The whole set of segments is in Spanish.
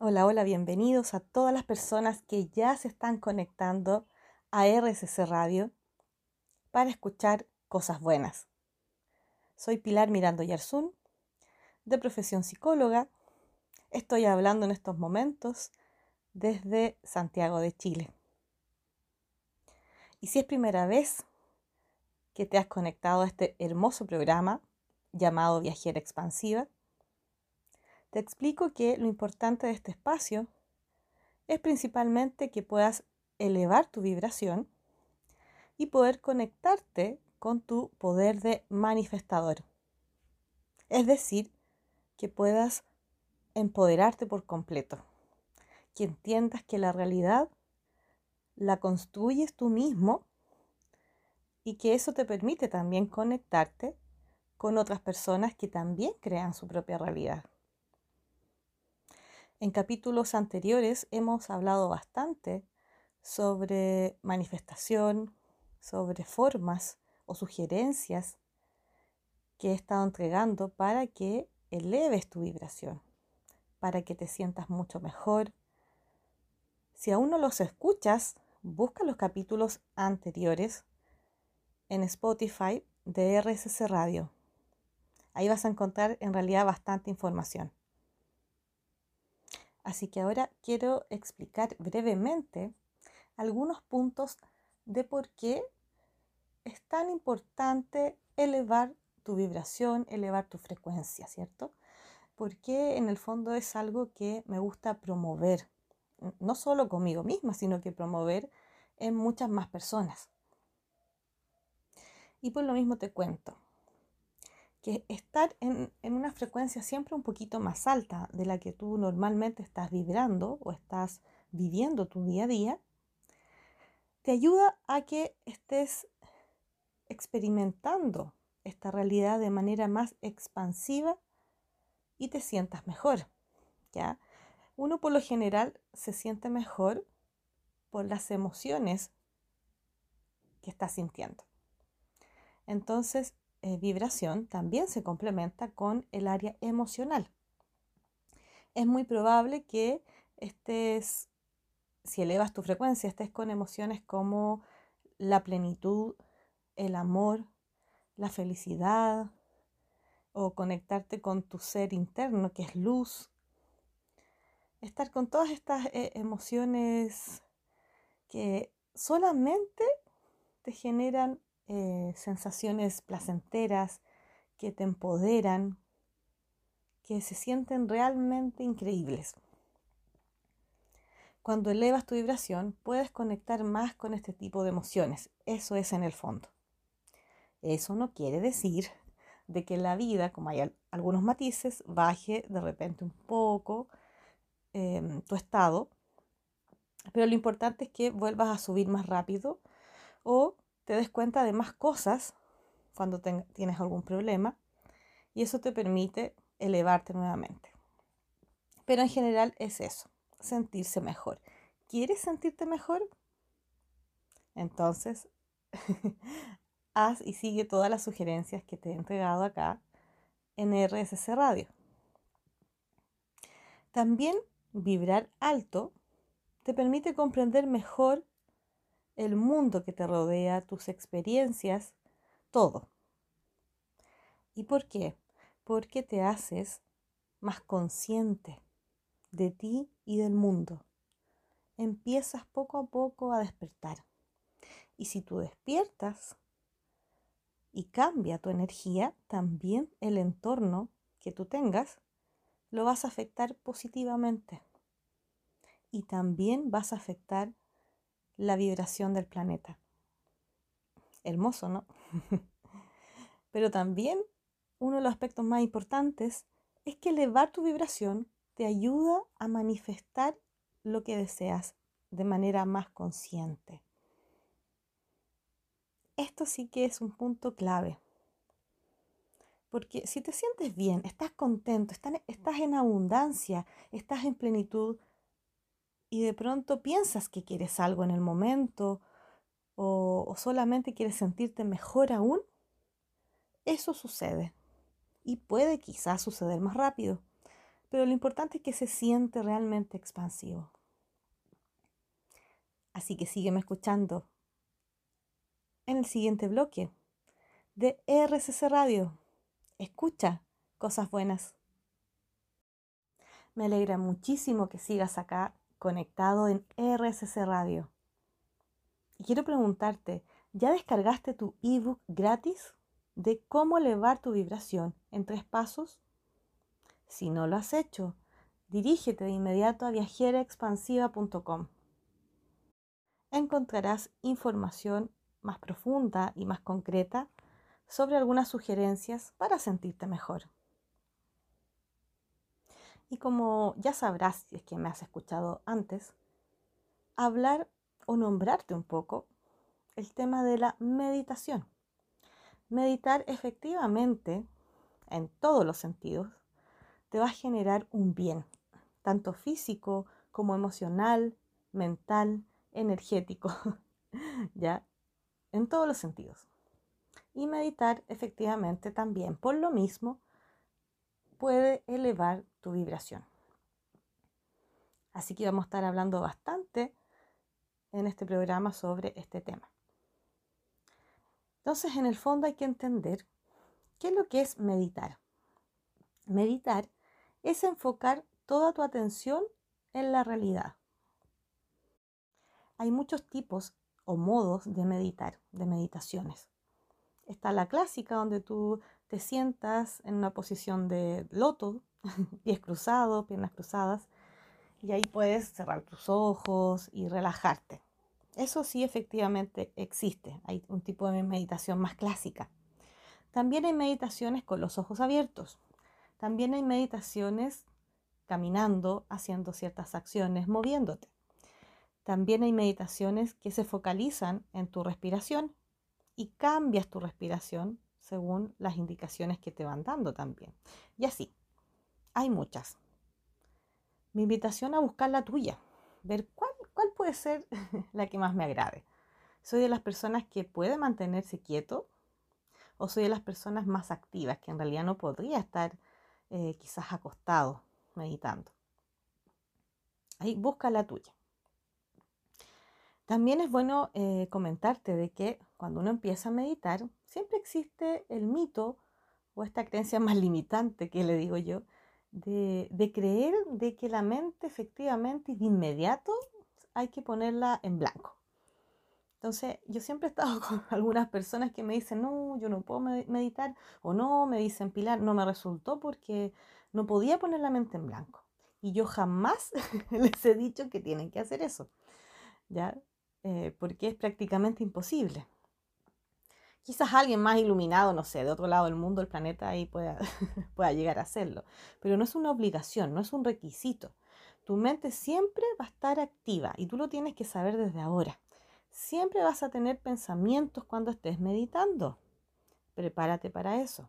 Hola, hola, bienvenidos a todas las personas que ya se están conectando a RSC Radio para escuchar cosas buenas. Soy Pilar Mirando Yarzún, de profesión psicóloga. Estoy hablando en estos momentos desde Santiago de Chile. Y si es primera vez que te has conectado a este hermoso programa llamado Viajera Expansiva, te explico que lo importante de este espacio es principalmente que puedas elevar tu vibración y poder conectarte con tu poder de manifestador. Es decir, que puedas empoderarte por completo, que entiendas que la realidad la construyes tú mismo y que eso te permite también conectarte con otras personas que también crean su propia realidad. En capítulos anteriores hemos hablado bastante sobre manifestación, sobre formas o sugerencias que he estado entregando para que eleves tu vibración, para que te sientas mucho mejor. Si aún no los escuchas, busca los capítulos anteriores en Spotify de RSS Radio. Ahí vas a encontrar en realidad bastante información. Así que ahora quiero explicar brevemente algunos puntos de por qué es tan importante elevar tu vibración, elevar tu frecuencia, ¿cierto? Porque en el fondo es algo que me gusta promover, no solo conmigo misma, sino que promover en muchas más personas. Y por lo mismo te cuento que estar en, una frecuencia siempre un poquito más alta de la que tú normalmente estás vibrando o estás viviendo tu día a día, te ayuda a que estés experimentando esta realidad de manera más expansiva y te sientas mejor. ¿ya? Uno por lo general se siente mejor por las emociones que está sintiendo. Entonces, eh, vibración también se complementa con el área emocional. Es muy probable que estés, si elevas tu frecuencia, estés con emociones como la plenitud, el amor, la felicidad o conectarte con tu ser interno que es luz. Estar con todas estas eh, emociones que solamente te generan eh, sensaciones placenteras que te empoderan, que se sienten realmente increíbles. Cuando elevas tu vibración, puedes conectar más con este tipo de emociones. Eso es en el fondo. Eso no quiere decir de que la vida, como hay algunos matices, baje de repente un poco em, tu estado, pero lo importante es que vuelvas a subir más rápido o te des cuenta de más cosas cuando tienes algún problema y eso te permite elevarte nuevamente. Pero en general es eso, sentirse mejor. ¿Quieres sentirte mejor? Entonces, haz y sigue todas las sugerencias que te he entregado acá en RSC Radio. También vibrar alto te permite comprender mejor el mundo que te rodea, tus experiencias, todo. ¿Y por qué? Porque te haces más consciente de ti y del mundo. Empiezas poco a poco a despertar. Y si tú despiertas y cambia tu energía, también el entorno que tú tengas lo vas a afectar positivamente. Y también vas a afectar la vibración del planeta. Hermoso, ¿no? Pero también uno de los aspectos más importantes es que elevar tu vibración te ayuda a manifestar lo que deseas de manera más consciente. Esto sí que es un punto clave. Porque si te sientes bien, estás contento, estás en abundancia, estás en plenitud, y de pronto piensas que quieres algo en el momento o, solamente quieres sentirte mejor aún, eso sucede. Y puede quizás suceder más rápido. pero lo importante es que se siente realmente expansivo. Así que sígueme escuchando en el siguiente bloque de RCC Radio. Escucha cosas buenas. Me alegra muchísimo que sigas acá conectado en RCC Radio. Y quiero preguntarte, ¿ya descargaste tu ebook gratis de cómo elevar tu vibración en tres pasos? Si no lo has hecho, dirígete de inmediato a viajeraexpansiva.com. Encontrarás información más profunda y más concreta sobre algunas sugerencias para sentirte mejor. Y como ya sabrás, si es que me has escuchado antes, hablar o nombrarte un poco el tema de la meditación. Meditar efectivamente, en todos los sentidos, te va a generar un bien, tanto físico como emocional, mental, energético, ¿ya? En todos los sentidos. Y meditar efectivamente también, por lo mismo, puede elevar tu vibración. Así que vamos a estar hablando bastante en este programa sobre este tema. Entonces, en el fondo hay que entender qué es lo que es meditar. Meditar es enfocar toda tu atención en la realidad. Hay muchos tipos o modos de meditar, de meditaciones. Está la clásica donde tú te sientas en una posición de loto, pies cruzados, piernas cruzadas, y ahí puedes cerrar tus ojos y relajarte. Eso sí efectivamente existe. Hay un tipo de meditación más clásica. También hay meditaciones con los ojos abiertos. También hay meditaciones caminando, haciendo ciertas acciones, moviéndote. También hay meditaciones que se focalizan en tu respiración y cambias tu respiración según las indicaciones que te van dando también. Y así, hay muchas. Mi invitación a buscar la tuya, ver cuál, cuál puede ser la que más me agrade. Soy de las personas que puede mantenerse quieto o soy de las personas más activas que en realidad no podría estar eh, quizás acostado meditando. Ahí busca la tuya. También es bueno eh, comentarte de que cuando uno empieza a meditar, siempre existe el mito o esta creencia más limitante que le digo yo, de, de creer de que la mente efectivamente y de inmediato hay que ponerla en blanco. Entonces, yo siempre he estado con algunas personas que me dicen, no, yo no puedo meditar, o no, me dicen, Pilar, no me resultó porque no podía poner la mente en blanco. Y yo jamás les he dicho que tienen que hacer eso, ¿ya? Eh, porque es prácticamente imposible. Quizás alguien más iluminado, no sé, de otro lado del mundo, el planeta, ahí pueda, pueda llegar a hacerlo. Pero no es una obligación, no es un requisito. Tu mente siempre va a estar activa y tú lo tienes que saber desde ahora. Siempre vas a tener pensamientos cuando estés meditando. Prepárate para eso.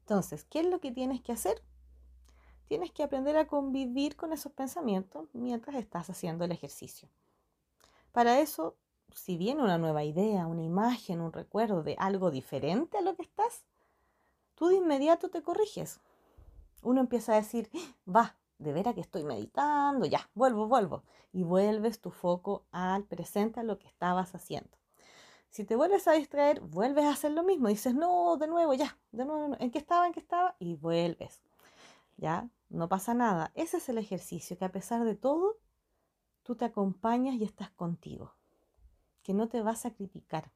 Entonces, ¿qué es lo que tienes que hacer? Tienes que aprender a convivir con esos pensamientos mientras estás haciendo el ejercicio. Para eso, si viene una nueva idea, una imagen, un recuerdo de algo diferente a lo que estás, tú de inmediato te corriges. Uno empieza a decir, va, de veras que estoy meditando, ya, vuelvo, vuelvo. Y vuelves tu foco al presente, a lo que estabas haciendo. Si te vuelves a distraer, vuelves a hacer lo mismo. Dices, no, de nuevo, ya, de nuevo, ¿en qué estaba? ¿En qué estaba? Y vuelves. Ya, no pasa nada. Ese es el ejercicio, que a pesar de todo, tú te acompañas y estás contigo. Que no te vas a criticar,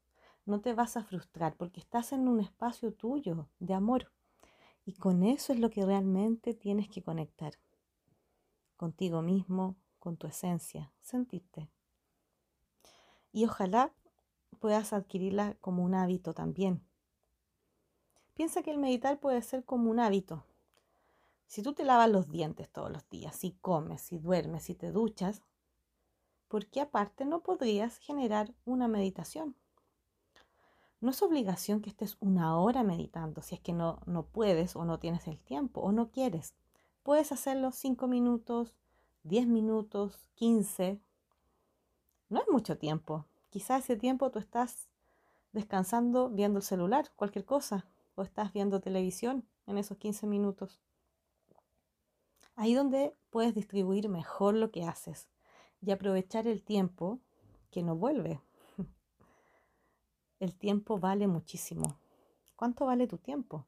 no te vas a frustrar, porque estás en un espacio tuyo de amor. Y con eso es lo que realmente tienes que conectar contigo mismo, con tu esencia, sentirte. Y ojalá puedas adquirirla como un hábito también. Piensa que el meditar puede ser como un hábito. Si tú te lavas los dientes todos los días, si comes, si duermes, si te duchas, ¿por qué aparte no podrías generar una meditación? No es obligación que estés una hora meditando si es que no, no puedes o no tienes el tiempo o no quieres. Puedes hacerlo 5 minutos, 10 minutos, 15. No es mucho tiempo. Quizás ese tiempo tú estás descansando viendo el celular, cualquier cosa, o estás viendo televisión en esos 15 minutos. Ahí donde puedes distribuir mejor lo que haces y aprovechar el tiempo que no vuelve. El tiempo vale muchísimo. ¿Cuánto vale tu tiempo?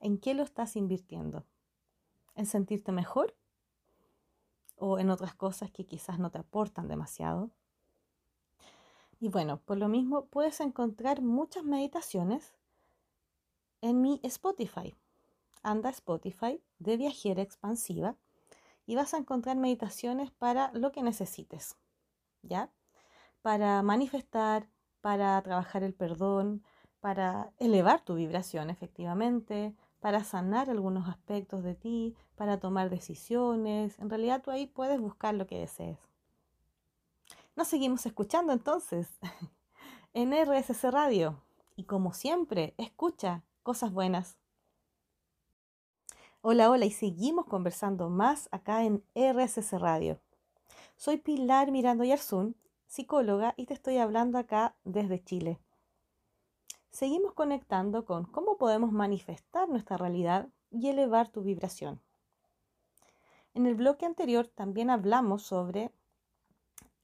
¿En qué lo estás invirtiendo? ¿En sentirte mejor? ¿O en otras cosas que quizás no te aportan demasiado? Y bueno, por lo mismo puedes encontrar muchas meditaciones en mi Spotify. Anda Spotify de viajera expansiva y vas a encontrar meditaciones para lo que necesites, ¿ya? Para manifestar, para trabajar el perdón, para elevar tu vibración efectivamente, para sanar algunos aspectos de ti, para tomar decisiones. En realidad tú ahí puedes buscar lo que desees. Nos seguimos escuchando entonces en RSC Radio. Y como siempre, escucha cosas buenas. Hola, hola, y seguimos conversando más acá en RSC Radio. Soy Pilar Mirando Yarzún, psicóloga, y te estoy hablando acá desde Chile. Seguimos conectando con cómo podemos manifestar nuestra realidad y elevar tu vibración. En el bloque anterior también hablamos sobre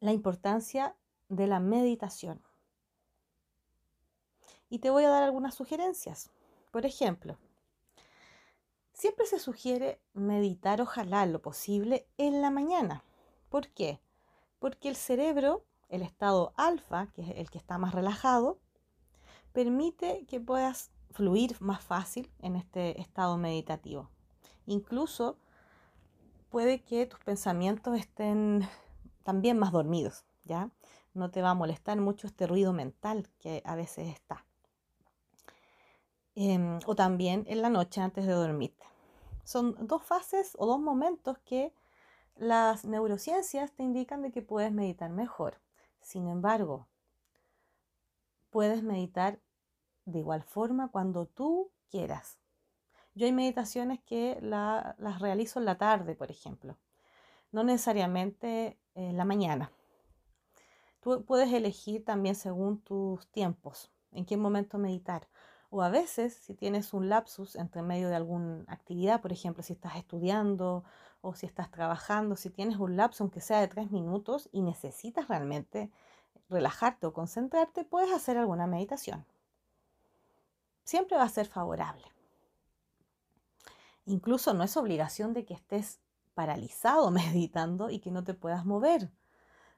la importancia de la meditación. Y te voy a dar algunas sugerencias. Por ejemplo, siempre se sugiere meditar, ojalá lo posible, en la mañana. ¿Por qué? Porque el cerebro, el estado alfa, que es el que está más relajado, permite que puedas fluir más fácil en este estado meditativo. Incluso puede que tus pensamientos estén también más dormidos, ¿ya? No te va a molestar mucho este ruido mental que a veces está. Em, o también en la noche antes de dormirte. Son dos fases o dos momentos que las neurociencias te indican de que puedes meditar mejor. Sin embargo, puedes meditar de igual forma cuando tú quieras. Yo hay meditaciones que las realizo en la tarde, por ejemplo no necesariamente en la mañana. Tú puedes elegir también según tus tiempos, en qué momento meditar. O a veces, si tienes un lapsus entre medio de alguna actividad, por ejemplo, si estás estudiando o si estás trabajando, si tienes un lapso, aunque sea de tres minutos, y necesitas realmente relajarte o concentrarte, puedes hacer alguna meditación. Siempre va a ser favorable. Incluso no es obligación de que estés paralizado meditando y que no te puedas mover.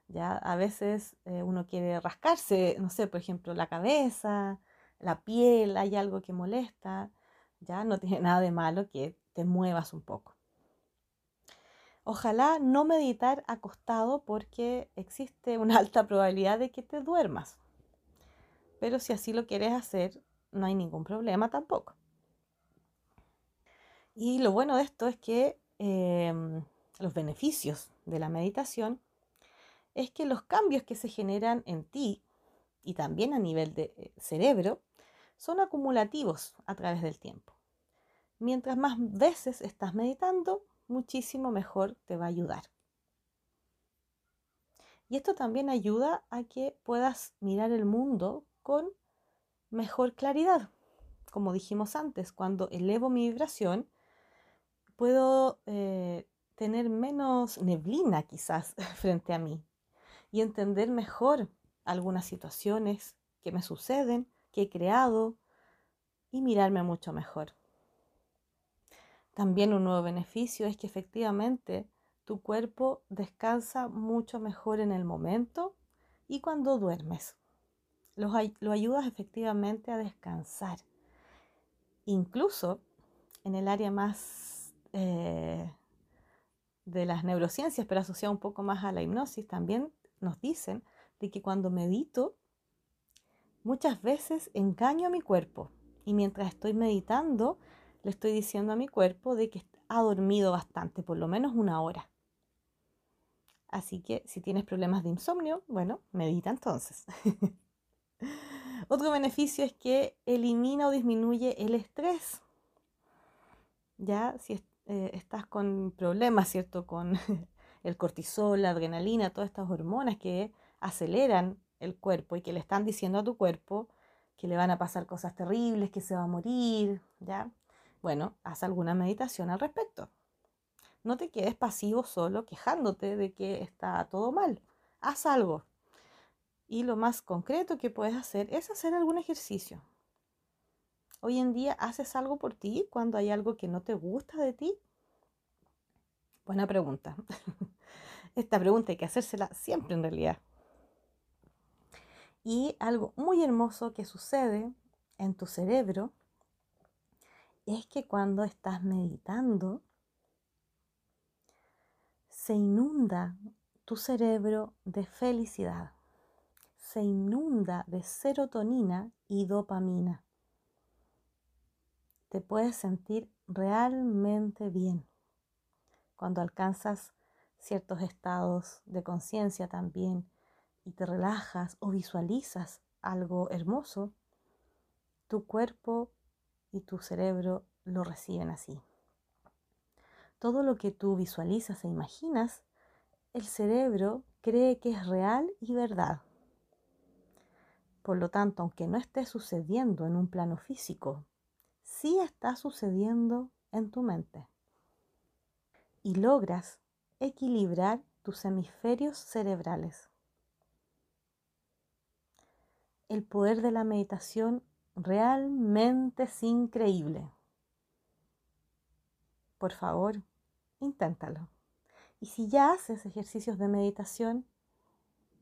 Ya a veces eh, uno quiere rascarse, no sé, por ejemplo, la cabeza, la piel, hay algo que molesta, ya no tiene nada de malo que te muevas un poco. Ojalá no meditar acostado porque existe una alta probabilidad de que te duermas. Pero si así lo quieres hacer, no hay ningún problema tampoco. Y lo bueno de esto es que Em, los beneficios de la meditación es que los cambios que se generan en ti y también a nivel de eh, cerebro son acumulativos a través del tiempo. Mientras más veces estás meditando, muchísimo mejor te va a ayudar. Y esto también ayuda a que puedas mirar el mundo con mejor claridad. Como dijimos antes, cuando elevo mi vibración, puedo eh, tener menos neblina quizás frente a mí y entender mejor algunas situaciones que me suceden, que he creado y mirarme mucho mejor. También un nuevo beneficio es que efectivamente tu cuerpo descansa mucho mejor en el momento y cuando duermes. Lo, ayudas efectivamente a descansar. Incluso en el área más eh, de las neurociencias, pero asociado un poco más a la hipnosis, también nos dicen de que cuando medito, muchas veces engaño a mi cuerpo y mientras estoy meditando, le estoy diciendo a mi cuerpo de que ha dormido bastante, por lo menos una hora. Así que si tienes problemas de insomnio, bueno, medita entonces. Otro beneficio es que elimina o disminuye el estrés. Ya, si, eh, estás con problemas, ¿cierto? Con el cortisol, la adrenalina, todas estas hormonas que aceleran el cuerpo y que le están diciendo a tu cuerpo que le van a pasar cosas terribles, que se va a morir, ¿ya? Bueno, haz alguna meditación al respecto. no te quedes pasivo solo quejándote de que está todo mal. Haz algo. Y lo más concreto que puedes hacer es hacer algún ejercicio. Hoy en día haces algo por ti cuando hay algo que no te gusta de ti. Buena pregunta. Esta pregunta hay que hacérsela siempre en realidad. Y algo muy hermoso que sucede en tu cerebro es que cuando estás meditando, se inunda tu cerebro de felicidad, se inunda de serotonina y dopamina. Te puedes sentir realmente bien cuando alcanzas ciertos estados de conciencia también y te relajas o visualizas algo hermoso, tu cuerpo y tu cerebro lo reciben así. Todo lo que tú visualizas e imaginas, el cerebro cree que es real y verdad. Por lo tanto, aunque no esté sucediendo en un plano físico, sí está sucediendo en tu mente. Y logras equilibrar tus hemisferios cerebrales. El poder de la meditación realmente es increíble. Por favor, inténtalo. Y si ya haces ejercicios de meditación,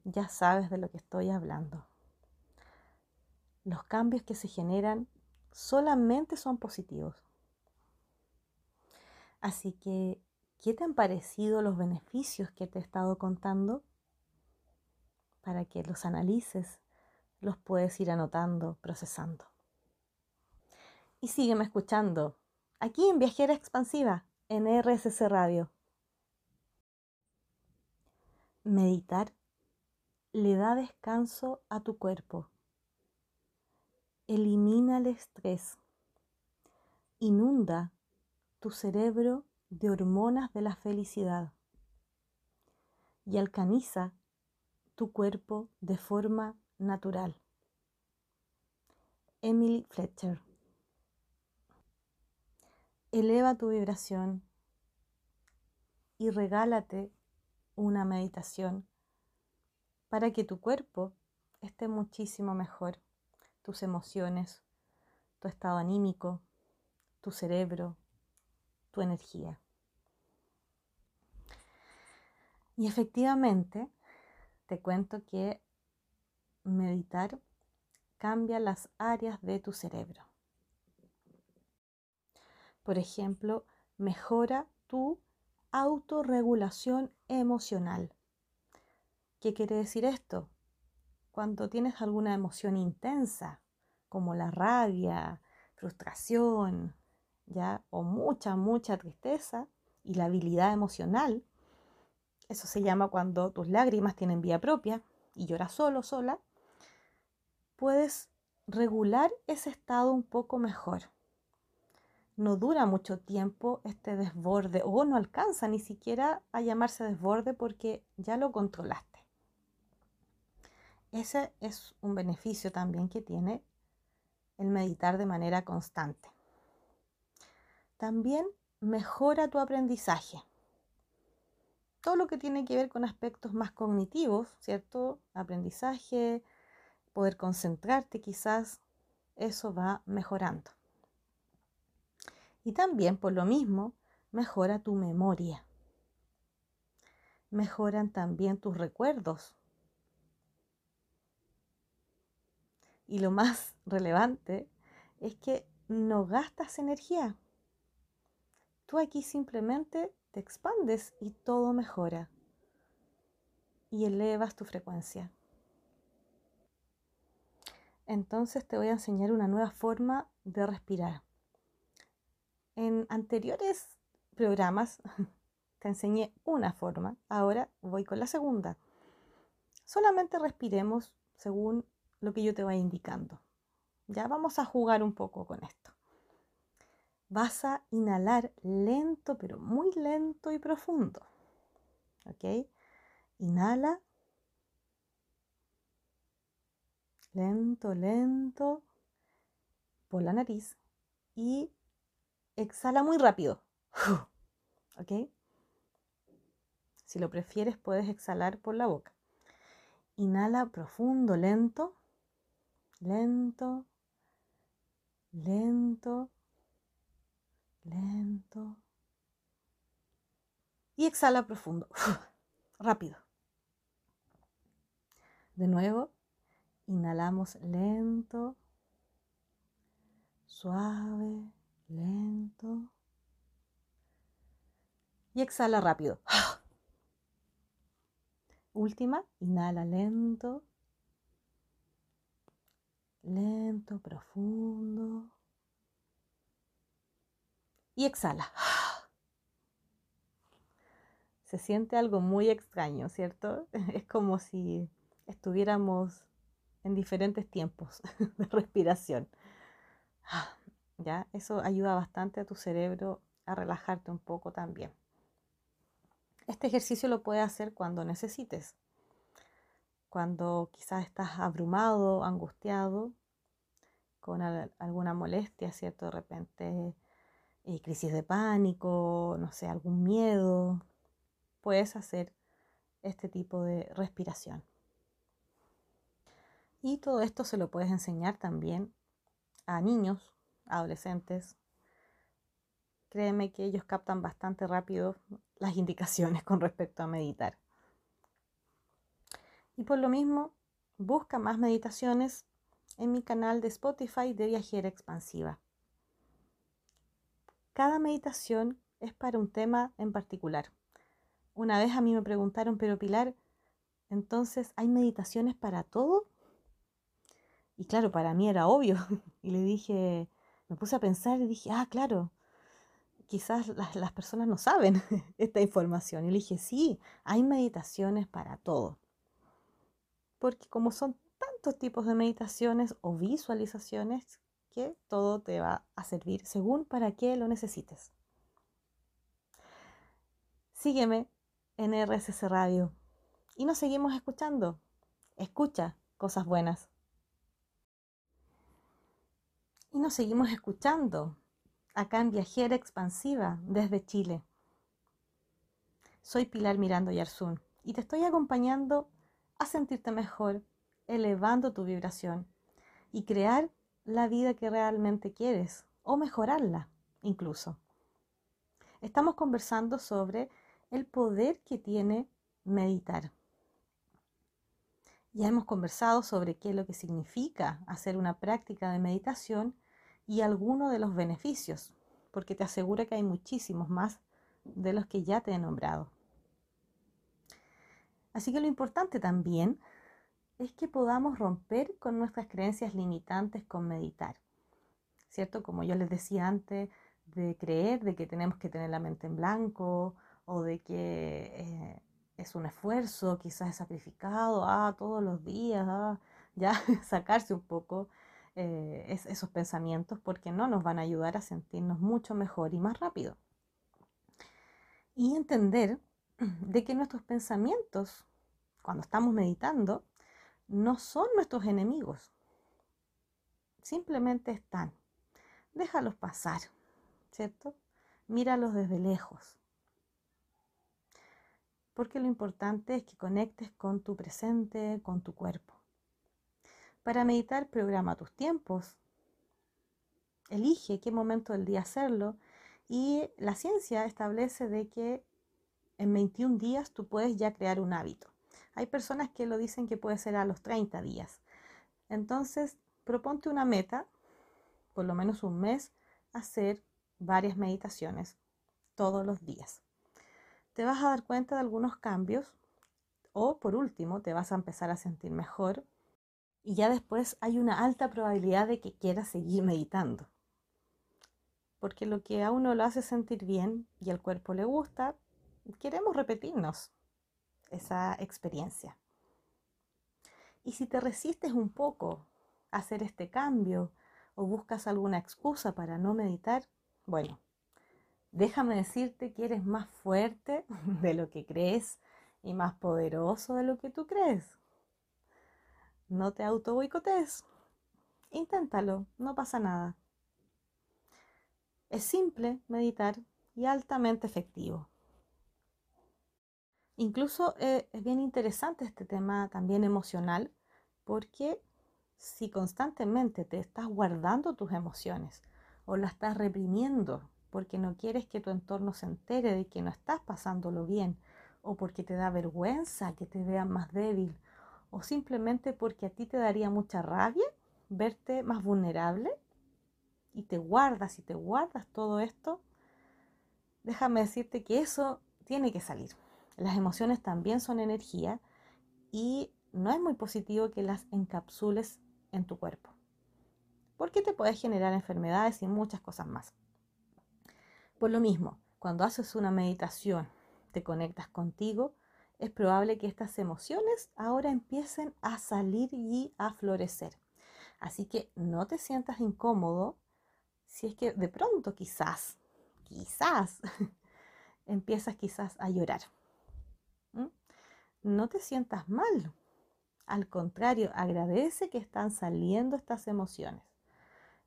ya sabes de lo que estoy hablando. Los cambios que se generan solamente son positivos. Así que ¿Qué te han parecido los beneficios que te he estado contando? Para que los analices, los puedes ir anotando, procesando. Y sígueme escuchando aquí en Viajera Expansiva, en RSC Radio. Meditar le da descanso a tu cuerpo. Elimina el estrés. Inunda tu cerebro de hormonas de la felicidad y alcaniza tu cuerpo de forma natural. Emily Fletcher. Eleva tu vibración y regálate una meditación para que tu cuerpo esté muchísimo mejor, tus emociones, tu estado anímico, tu cerebro, tu energía. Y efectivamente, te cuento que meditar cambia las áreas de tu cerebro. Por ejemplo, mejora tu autorregulación emocional. ¿Qué quiere decir esto? Cuando tienes alguna emoción intensa, como la rabia, frustración, o mucha, mucha tristeza y la habilidad emocional. Eso se llama cuando tus lágrimas tienen vía propia y lloras solo, sola. Puedes regular ese estado un poco mejor. No dura mucho tiempo este desborde o no alcanza ni siquiera a llamarse desborde porque ya lo controlaste. Ese es un beneficio también que tiene el meditar de manera constante. También mejora tu aprendizaje. Todo lo que tiene que ver con aspectos más cognitivos, ¿cierto? Aprendizaje, poder concentrarte quizás, eso va mejorando. Y también por lo mismo mejora tu memoria. Mejoran también tus recuerdos. Y lo más relevante es que no gastas energía. Tú aquí simplemente te expandes y todo mejora y elevas tu frecuencia. Entonces te voy a enseñar una nueva forma de respirar. En anteriores programas te enseñé una forma, ahora voy con la segunda. Solamente respiremos según lo que yo te vaya indicando. Ya vamos a jugar un poco con esto vas a inhalar lento, pero muy lento y profundo. ¿Ok? Inhala. Lento, lento. Por la nariz. Y exhala muy rápido. ¿Ok? Si lo prefieres, puedes exhalar por la boca. Inhala profundo, lento, lento, lento, lento. Y exhala profundo, rápido. De nuevo, inhalamos lento, suave, lento. Y exhala rápido. Última, inhala lento, lento, profundo. Y exhala. Se siente algo muy extraño, ¿cierto? Es como si estuviéramos en diferentes tiempos de respiración. ¿Ya? Eso ayuda bastante a tu cerebro a relajarte un poco también. Este ejercicio lo puedes hacer cuando necesites. Cuando quizás estás abrumado, angustiado, con alguna molestia, ¿cierto? De repente eh, crisis de pánico, no sé, algún miedo, puedes hacer este tipo de respiración. Y todo esto se lo puedes enseñar también a niños, adolescentes. Créeme que ellos captan bastante rápido las indicaciones con respecto a meditar. Y por lo mismo, busca más meditaciones en mi canal de Spotify de Viajera Expansiva. Cada meditación es para un tema en particular. Una vez a mí me preguntaron, pero Pilar, entonces, ¿hay meditaciones para todo? Y claro, para mí era obvio. Y le dije, me puse a pensar y dije, ah, claro, quizás las, personas no saben esta información. Y le dije, sí, hay meditaciones para todo. Porque como son tantos tipos de meditaciones o visualizaciones, que todo te va a servir según para qué lo necesites. Sígueme en RSS Radio y nos seguimos escuchando. Escucha cosas buenas. Y nos seguimos escuchando acá en Viajera Expansiva desde Chile. Soy Pilar Mirando Yarzún y te estoy acompañando a sentirte mejor, elevando tu vibración y crear la vida que realmente quieres o mejorarla incluso. Estamos conversando sobre el poder que tiene meditar. Ya hemos conversado sobre qué es lo que significa hacer una práctica de meditación y algunos de los beneficios, porque te aseguro que hay muchísimos más de los que ya te he nombrado. Así que lo importante también es que podamos romper con nuestras creencias limitantes con meditar. ¿Cierto? Como yo les decía antes, de creer de que tenemos que tener la mente en blanco o de que eh, es un esfuerzo, quizás es sacrificado, ah, todos los días, ah, ya sacarse un poco eh, esos pensamientos porque no nos van a ayudar a sentirnos mucho mejor y más rápido. Y entender de que nuestros pensamientos, cuando estamos meditando, no son nuestros enemigos. Simplemente están. Déjalos pasar, ¿cierto? Míralos desde lejos porque lo importante es que conectes con tu presente, con tu cuerpo. Para meditar, programa tus tiempos, elige qué momento del día hacerlo y la ciencia establece de que en 21 días tú puedes ya crear un hábito. Hay personas que lo dicen que puede ser a los 30 días. Entonces, proponte una meta, por lo menos un mes, hacer varias meditaciones todos los días te vas a dar cuenta de algunos cambios o por último te vas a empezar a sentir mejor y ya después hay una alta probabilidad de que quieras seguir meditando. Porque lo que a uno lo hace sentir bien y al cuerpo le gusta, queremos repetirnos esa experiencia. Y si te resistes un poco a hacer este cambio o buscas alguna excusa para no meditar, bueno, Déjame decirte que eres más fuerte de lo que crees y más poderoso de lo que tú crees. No te auto boicotees. Inténtalo, no pasa nada. Es simple meditar y altamente efectivo. Incluso eh, es bien interesante este tema también emocional, porque si constantemente te estás guardando tus emociones o las estás reprimiendo porque no quieres que tu entorno se entere de que no estás pasándolo bien, o porque te da vergüenza que te vean más débil, o simplemente porque a ti te daría mucha rabia verte más vulnerable, y te guardas y te guardas todo esto, déjame decirte que eso tiene que salir. Las emociones también son energía y no es muy positivo que las encapsules en tu cuerpo, porque te puede generar enfermedades y muchas cosas más. Por lo mismo, cuando haces una meditación, te conectas contigo, es probable que estas emociones ahora empiecen a salir y a florecer. Así que no te sientas incómodo si es que de pronto quizás, quizás, empiezas quizás a llorar. No te sientas mal. Al contrario, agradece que están saliendo estas emociones.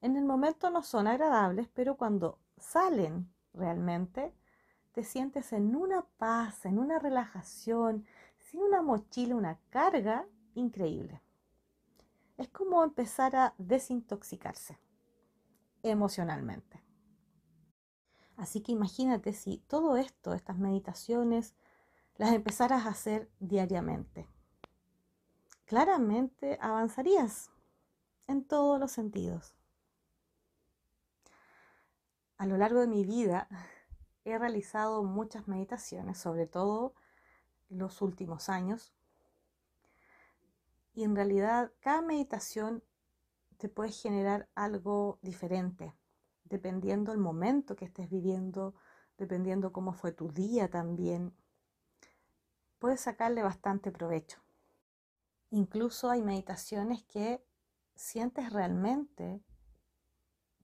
En el momento no son agradables, pero cuando salen realmente, te sientes en una paz, en una relajación, sin una mochila, una carga increíble. Es como empezar a desintoxicarse emocionalmente. Así que imagínate si todo esto, estas meditaciones, las empezaras a hacer diariamente. Claramente avanzarías en todos los sentidos. A lo largo de mi vida he realizado muchas meditaciones, sobre todo los últimos años. Y en realidad cada meditación te puede generar algo diferente, dependiendo el momento que estés viviendo, dependiendo cómo fue tu día también. Puedes sacarle bastante provecho. Incluso hay meditaciones que sientes realmente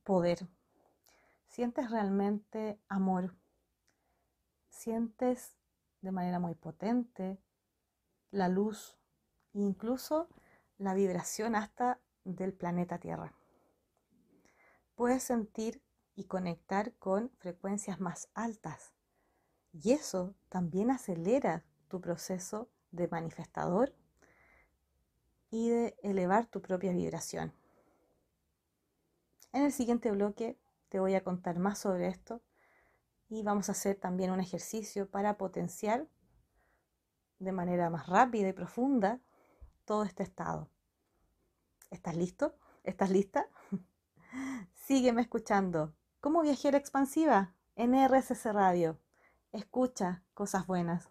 poder sientes realmente amor, sientes de manera muy potente la luz incluso la vibración hasta del planeta Tierra. Puedes sentir y conectar con frecuencias más altas y eso también acelera tu proceso de manifestador y de elevar tu propia vibración. En el siguiente bloque te voy a contar más sobre esto y vamos a hacer también un ejercicio para potenciar de manera más rápida y profunda todo este estado. ¿Estás listo? ¿Estás lista? Sígueme escuchando. Como viajera expansiva en RSS Radio. Escucha cosas buenas.